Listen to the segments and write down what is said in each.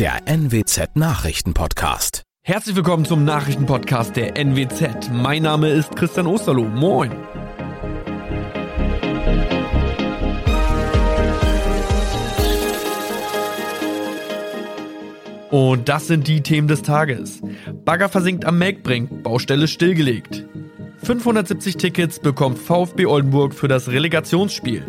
der NWZ Nachrichtenpodcast. Herzlich willkommen zum Nachrichtenpodcast der NWZ. Mein Name ist Christian Osterloh. Moin. Und das sind die Themen des Tages. Bagger versinkt am Melkbrink, Baustelle stillgelegt. 570 Tickets bekommt VfB Oldenburg für das Relegationsspiel.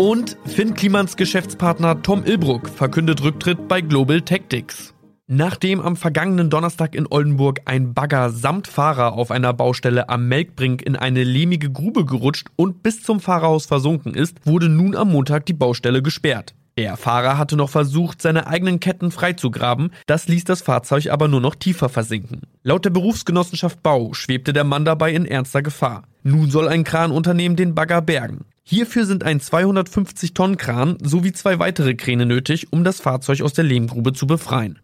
Und Finn Klimans Geschäftspartner Tom Ilbruck verkündet Rücktritt bei Global Tactics. Nachdem am vergangenen Donnerstag in Oldenburg ein Bagger samt Fahrer auf einer Baustelle am Melkbrink in eine lehmige Grube gerutscht und bis zum Fahrerhaus versunken ist, wurde nun am Montag die Baustelle gesperrt. Der Fahrer hatte noch versucht, seine eigenen Ketten freizugraben, das ließ das Fahrzeug aber nur noch tiefer versinken. Laut der Berufsgenossenschaft Bau schwebte der Mann dabei in ernster Gefahr. Nun soll ein Kranunternehmen den Bagger bergen. Hierfür sind ein 250 Tonnen Kran sowie zwei weitere Kräne nötig, um das Fahrzeug aus der Lehmgrube zu befreien.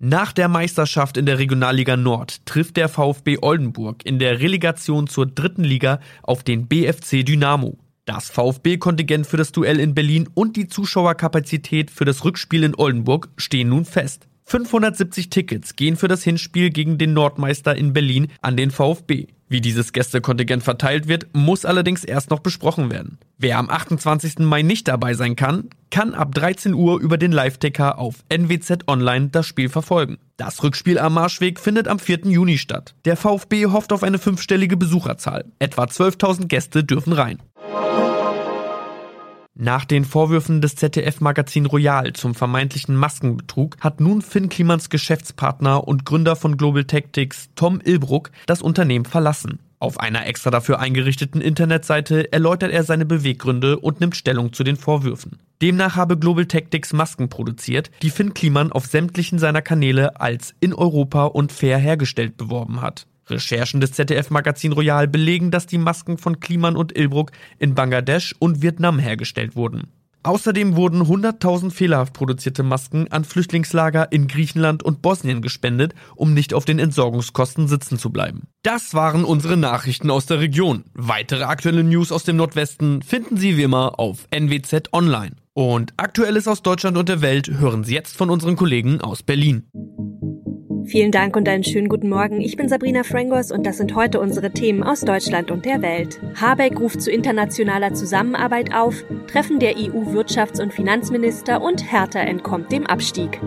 Nach der Meisterschaft in der Regionalliga Nord trifft der VfB Oldenburg in der Relegation zur dritten Liga auf den BFC Dynamo. Das VfB-Kontingent für das Duell in Berlin und die Zuschauerkapazität für das Rückspiel in Oldenburg stehen nun fest. 570 Tickets gehen für das Hinspiel gegen den Nordmeister in Berlin an den VfB. Wie dieses Gästekontingent verteilt wird, muss allerdings erst noch besprochen werden. Wer am 28. Mai nicht dabei sein kann, kann ab 13 Uhr über den Live-Ticker auf NWZ Online das Spiel verfolgen. Das Rückspiel am Marschweg findet am 4. Juni statt. Der VfB hofft auf eine fünfstellige Besucherzahl. Etwa 12.000 Gäste dürfen rein. Nach den Vorwürfen des ZDF-Magazin Royal zum vermeintlichen Maskenbetrug hat nun Finn Klimans Geschäftspartner und Gründer von Global Tactics Tom Ilbruck das Unternehmen verlassen. Auf einer extra dafür eingerichteten Internetseite erläutert er seine Beweggründe und nimmt Stellung zu den Vorwürfen. Demnach habe Global Tactics Masken produziert, die Finn Kliman auf sämtlichen seiner Kanäle als in Europa und fair hergestellt beworben hat. Recherchen des ZDF-Magazin Royal belegen, dass die Masken von Kliman und Ilbruck in Bangladesch und Vietnam hergestellt wurden. Außerdem wurden 100.000 fehlerhaft produzierte Masken an Flüchtlingslager in Griechenland und Bosnien gespendet, um nicht auf den Entsorgungskosten sitzen zu bleiben. Das waren unsere Nachrichten aus der Region. Weitere aktuelle News aus dem Nordwesten finden Sie wie immer auf NWZ Online. Und Aktuelles aus Deutschland und der Welt hören Sie jetzt von unseren Kollegen aus Berlin. Vielen Dank und einen schönen guten Morgen. Ich bin Sabrina Frangos und das sind heute unsere Themen aus Deutschland und der Welt. Habeck ruft zu internationaler Zusammenarbeit auf, Treffen der EU-Wirtschafts- und Finanzminister und Hertha entkommt dem Abstieg.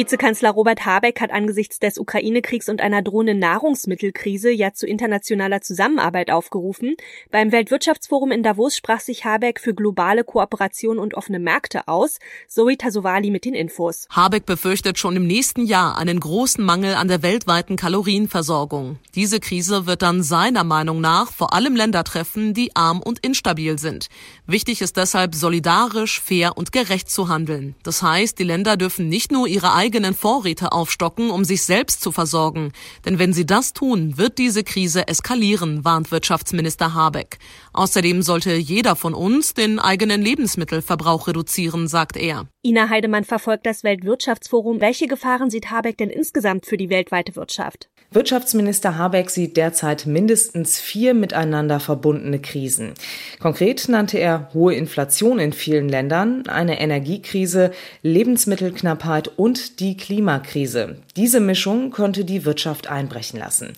Vizekanzler Robert Habeck hat angesichts des Ukraine-Kriegs und einer drohenden Nahrungsmittelkrise ja zu internationaler Zusammenarbeit aufgerufen. Beim Weltwirtschaftsforum in Davos sprach sich Habeck für globale Kooperation und offene Märkte aus. Zoe Tasovali mit den Infos. Habeck befürchtet schon im nächsten Jahr einen großen Mangel an der weltweiten Kalorienversorgung. Diese Krise wird dann seiner Meinung nach vor allem Länder treffen, die arm und instabil sind. Wichtig ist deshalb solidarisch, fair und gerecht zu handeln. Das heißt, die Länder dürfen nicht nur ihre eigenen Vorräte aufstocken, um sich selbst zu versorgen. Denn wenn sie das tun, wird diese Krise eskalieren, warnt Wirtschaftsminister Habeck. Außerdem sollte jeder von uns den eigenen Lebensmittelverbrauch reduzieren, sagt er. Ina Heidemann verfolgt das Weltwirtschaftsforum. Welche Gefahren sieht Habeck denn insgesamt für die weltweite Wirtschaft? Wirtschaftsminister Habeck sieht derzeit mindestens vier miteinander verbundene Krisen. Konkret nannte er hohe Inflation in vielen Ländern, eine Energiekrise, Lebensmittelknappheit und die Klimakrise. Diese Mischung könnte die Wirtschaft einbrechen lassen.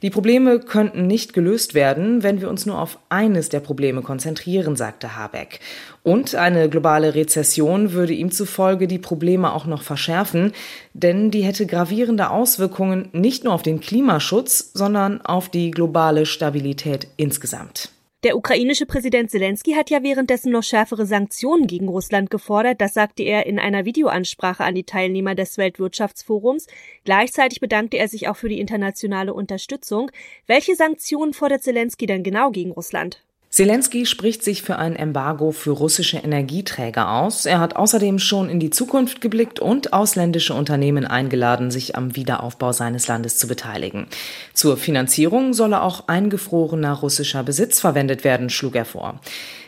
Die Probleme könnten nicht gelöst werden, wenn wir uns nur auf eines der Probleme konzentrieren, sagte Habeck. Und eine globale Rezession würde ihm zufolge die Probleme auch noch verschärfen, denn die hätte gravierende Auswirkungen nicht nur auf den Klimaschutz, sondern auf die globale Stabilität insgesamt. Der ukrainische Präsident Zelensky hat ja währenddessen noch schärfere Sanktionen gegen Russland gefordert. Das sagte er in einer Videoansprache an die Teilnehmer des Weltwirtschaftsforums. Gleichzeitig bedankte er sich auch für die internationale Unterstützung. Welche Sanktionen fordert Zelensky denn genau gegen Russland? Zelensky spricht sich für ein Embargo für russische Energieträger aus. Er hat außerdem schon in die Zukunft geblickt und ausländische Unternehmen eingeladen, sich am Wiederaufbau seines Landes zu beteiligen. Zur Finanzierung solle auch eingefrorener russischer Besitz verwendet werden, schlug er vor.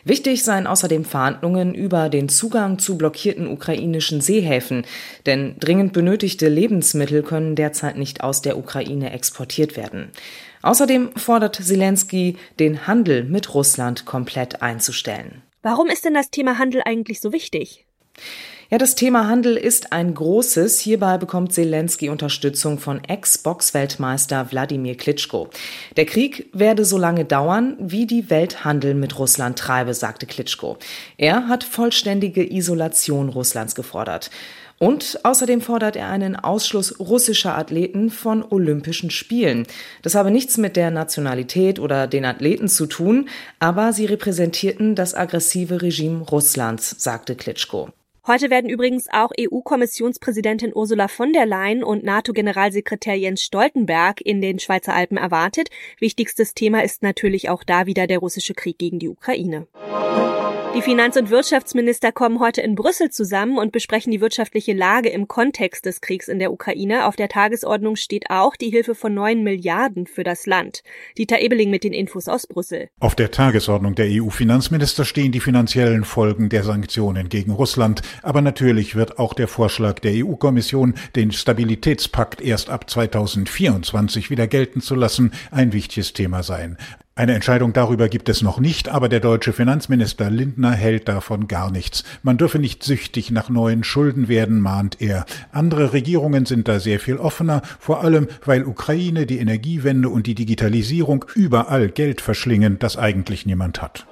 Wichtig seien außerdem Verhandlungen über den Zugang zu blockierten ukrainischen Seehäfen, denn dringend benötigte Lebensmittel können derzeit nicht aus der Ukraine exportiert werden. Außerdem fordert Zelensky, den Handel mit Russland komplett einzustellen. Warum ist denn das Thema Handel eigentlich so wichtig? Ja, das Thema Handel ist ein großes. Hierbei bekommt Zelensky Unterstützung von Ex-Box-Weltmeister Wladimir Klitschko. Der Krieg werde so lange dauern, wie die Welt Handel mit Russland treibe, sagte Klitschko. Er hat vollständige Isolation Russlands gefordert. Und außerdem fordert er einen Ausschluss russischer Athleten von Olympischen Spielen. Das habe nichts mit der Nationalität oder den Athleten zu tun, aber sie repräsentierten das aggressive Regime Russlands, sagte Klitschko. Heute werden übrigens auch EU-Kommissionspräsidentin Ursula von der Leyen und NATO-Generalsekretär Jens Stoltenberg in den Schweizer Alpen erwartet. Wichtigstes Thema ist natürlich auch da wieder der russische Krieg gegen die Ukraine. Die Finanz- und Wirtschaftsminister kommen heute in Brüssel zusammen und besprechen die wirtschaftliche Lage im Kontext des Kriegs in der Ukraine. Auf der Tagesordnung steht auch die Hilfe von neun Milliarden für das Land. Dieter Ebeling mit den Infos aus Brüssel. Auf der Tagesordnung der EU-Finanzminister stehen die finanziellen Folgen der Sanktionen gegen Russland. Aber natürlich wird auch der Vorschlag der EU-Kommission, den Stabilitätspakt erst ab 2024 wieder gelten zu lassen, ein wichtiges Thema sein. Eine Entscheidung darüber gibt es noch nicht, aber der deutsche Finanzminister Lindner hält davon gar nichts. Man dürfe nicht süchtig nach neuen Schulden werden, mahnt er. Andere Regierungen sind da sehr viel offener, vor allem weil Ukraine, die Energiewende und die Digitalisierung überall Geld verschlingen, das eigentlich niemand hat.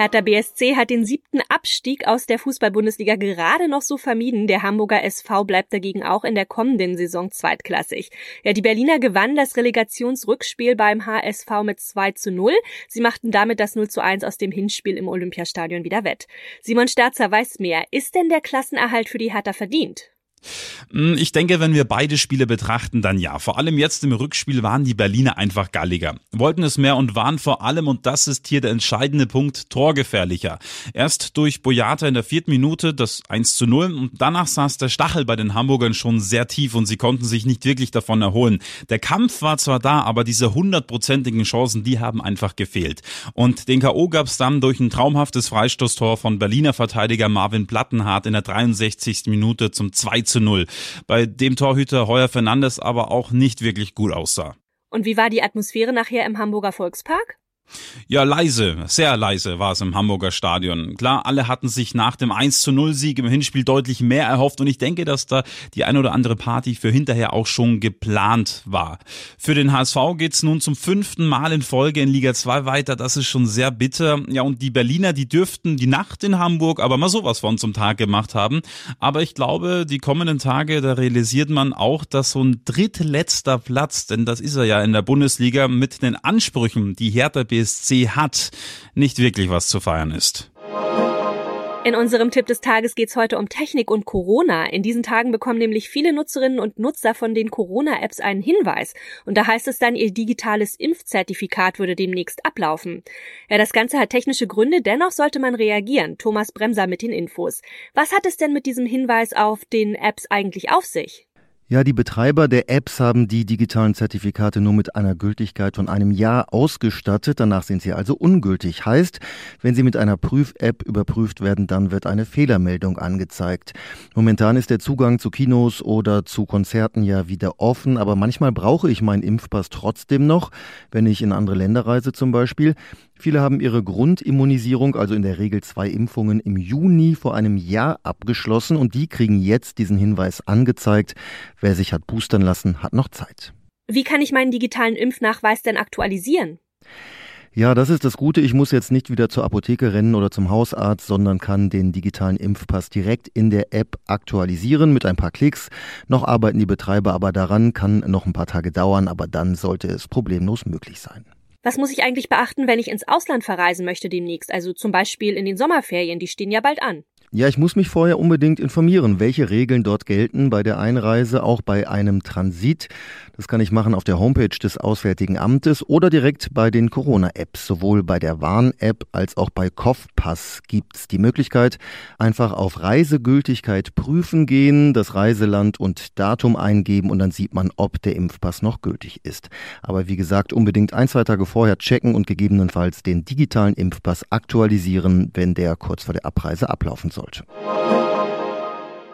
Hertha BSC hat den siebten Abstieg aus der Fußball-Bundesliga gerade noch so vermieden. Der Hamburger SV bleibt dagegen auch in der kommenden Saison zweitklassig. Ja, die Berliner gewannen das Relegationsrückspiel beim HSV mit 2 zu 0. Sie machten damit das 0 zu 1 aus dem Hinspiel im Olympiastadion wieder wett. Simon Sterzer weiß mehr. Ist denn der Klassenerhalt für die Hertha verdient? Hm, ich denke, wenn wir beide Spiele betrachten, dann ja. Vor allem jetzt im Rückspiel waren die Berliner einfach galliger. Wollten es mehr und waren vor allem, und das ist hier der entscheidende Punkt, torgefährlicher. Erst durch Boyata in der vierten Minute das 1 zu 0 und danach saß der Stachel bei den Hamburgern schon sehr tief und sie konnten sich nicht wirklich davon erholen. Der Kampf war zwar da, aber diese hundertprozentigen Chancen, die haben einfach gefehlt. Und den K.O. gab es dann durch ein traumhaftes Freistoßtor von Berliner Verteidiger Marvin Plattenhardt in der 63. Minute zum 2 zu 0, bei dem Torhüter Heuer Fernandes aber auch nicht wirklich gut aussah. Und wie war die Atmosphäre nachher im Hamburger Volkspark? Ja, leise, sehr leise war es im Hamburger Stadion. Klar, alle hatten sich nach dem 1 zu 0 Sieg im Hinspiel deutlich mehr erhofft und ich denke, dass da die ein oder andere Party für hinterher auch schon geplant war. Für den HSV geht's nun zum fünften Mal in Folge in Liga 2 weiter. Das ist schon sehr bitter. Ja, und die Berliner, die dürften die Nacht in Hamburg aber mal sowas von zum Tag gemacht haben. Aber ich glaube, die kommenden Tage, da realisiert man auch, dass so ein drittletzter Platz, denn das ist er ja in der Bundesliga, mit den Ansprüchen, die Hertha BSC BSC hat, nicht wirklich was zu feiern ist. In unserem Tipp des Tages geht es heute um Technik und Corona. In diesen Tagen bekommen nämlich viele Nutzerinnen und Nutzer von den Corona-Apps einen Hinweis. Und da heißt es dann, ihr digitales Impfzertifikat würde demnächst ablaufen. Ja, das Ganze hat technische Gründe, dennoch sollte man reagieren. Thomas Bremser mit den Infos. Was hat es denn mit diesem Hinweis auf den Apps eigentlich auf sich? Ja, die Betreiber der Apps haben die digitalen Zertifikate nur mit einer Gültigkeit von einem Jahr ausgestattet. Danach sind sie also ungültig. Heißt, wenn sie mit einer Prüf-App überprüft werden, dann wird eine Fehlermeldung angezeigt. Momentan ist der Zugang zu Kinos oder zu Konzerten ja wieder offen, aber manchmal brauche ich meinen Impfpass trotzdem noch, wenn ich in andere Länder reise zum Beispiel. Viele haben ihre Grundimmunisierung, also in der Regel zwei Impfungen, im Juni vor einem Jahr abgeschlossen und die kriegen jetzt diesen Hinweis angezeigt. Wer sich hat boostern lassen, hat noch Zeit. Wie kann ich meinen digitalen Impfnachweis denn aktualisieren? Ja, das ist das Gute. Ich muss jetzt nicht wieder zur Apotheke rennen oder zum Hausarzt, sondern kann den digitalen Impfpass direkt in der App aktualisieren mit ein paar Klicks. Noch arbeiten die Betreiber aber daran, kann noch ein paar Tage dauern, aber dann sollte es problemlos möglich sein. Was muss ich eigentlich beachten, wenn ich ins Ausland verreisen möchte demnächst? Also zum Beispiel in den Sommerferien, die stehen ja bald an. Ja, ich muss mich vorher unbedingt informieren, welche Regeln dort gelten bei der Einreise, auch bei einem Transit. Das kann ich machen auf der Homepage des Auswärtigen Amtes oder direkt bei den Corona-Apps. Sowohl bei der Warn-App als auch bei Kopfpass gibt's die Möglichkeit, einfach auf Reisegültigkeit prüfen gehen, das Reiseland und Datum eingeben und dann sieht man, ob der Impfpass noch gültig ist. Aber wie gesagt, unbedingt ein, zwei Tage vorher checken und gegebenenfalls den digitalen Impfpass aktualisieren, wenn der kurz vor der Abreise ablaufen soll sollte.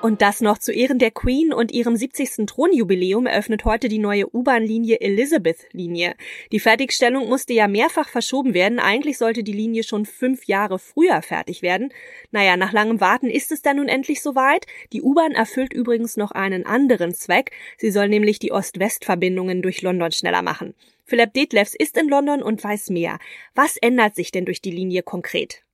Und das noch zu Ehren der Queen und ihrem 70. Thronjubiläum eröffnet heute die neue U-Bahn-Linie Elizabeth-Linie. Die Fertigstellung musste ja mehrfach verschoben werden. Eigentlich sollte die Linie schon fünf Jahre früher fertig werden. Naja, nach langem Warten ist es dann nun endlich soweit. Die U-Bahn erfüllt übrigens noch einen anderen Zweck. Sie soll nämlich die Ost-West-Verbindungen durch London schneller machen. Philipp Detlefs ist in London und weiß mehr. Was ändert sich denn durch die Linie konkret?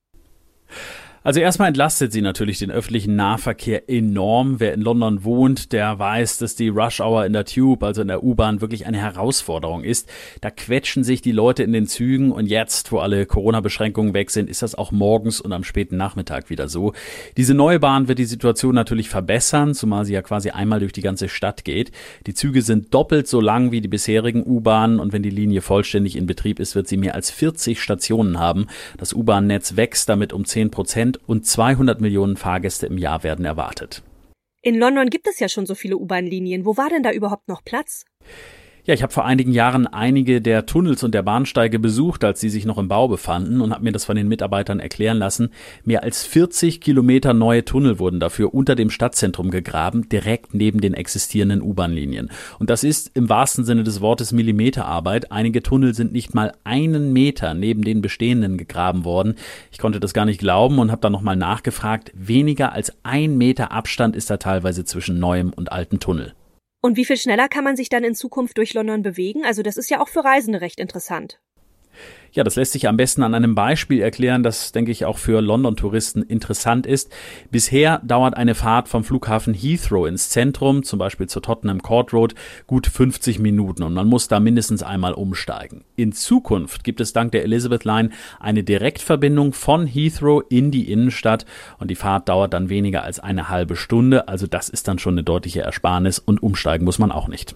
Also erstmal entlastet sie natürlich den öffentlichen Nahverkehr enorm. Wer in London wohnt, der weiß, dass die Rush Hour in der Tube, also in der U-Bahn, wirklich eine Herausforderung ist. Da quetschen sich die Leute in den Zügen und jetzt, wo alle Corona-Beschränkungen weg sind, ist das auch morgens und am späten Nachmittag wieder so. Diese neue Bahn wird die Situation natürlich verbessern, zumal sie ja quasi einmal durch die ganze Stadt geht. Die Züge sind doppelt so lang wie die bisherigen U-Bahnen und wenn die Linie vollständig in Betrieb ist, wird sie mehr als 40 Stationen haben. Das U-Bahn-Netz wächst damit um 10 Prozent Prozent und 200 Millionen Fahrgäste im Jahr werden erwartet. In London gibt es ja schon so viele U-Bahn-Linien. Wo war denn da überhaupt noch Platz? Ja, ich habe vor einigen Jahren einige der Tunnels und der Bahnsteige besucht, als sie sich noch im Bau befanden und habe mir das von den Mitarbeitern erklären lassen. Mehr als 40 Kilometer neue Tunnel wurden dafür unter dem Stadtzentrum gegraben, direkt neben den existierenden U-Bahn-Linien. Und das ist im wahrsten Sinne des Wortes Millimeterarbeit. Einige Tunnel sind nicht mal einen Meter neben den bestehenden gegraben worden. Ich konnte das gar nicht glauben und habe dann nochmal nachgefragt. Weniger als ein Meter Abstand ist da teilweise zwischen neuem und alten Tunnel. Und wie viel schneller kann man sich dann in Zukunft durch London bewegen? Also das ist ja auch für Reisende recht interessant. Ja, das lässt sich am besten an einem Beispiel erklären, das, denke ich, auch für London-Touristen interessant ist. Bisher dauert eine Fahrt vom Flughafen Heathrow ins Zentrum, zum Beispiel zur Tottenham Court Road, gut 50 Minuten und man muss da mindestens einmal umsteigen. In Zukunft gibt es dank der Elizabeth Line eine Direktverbindung von Heathrow in die Innenstadt und die Fahrt dauert dann weniger als eine halbe Stunde. Also das ist dann schon eine deutliche Ersparnis und umsteigen muss man auch nicht.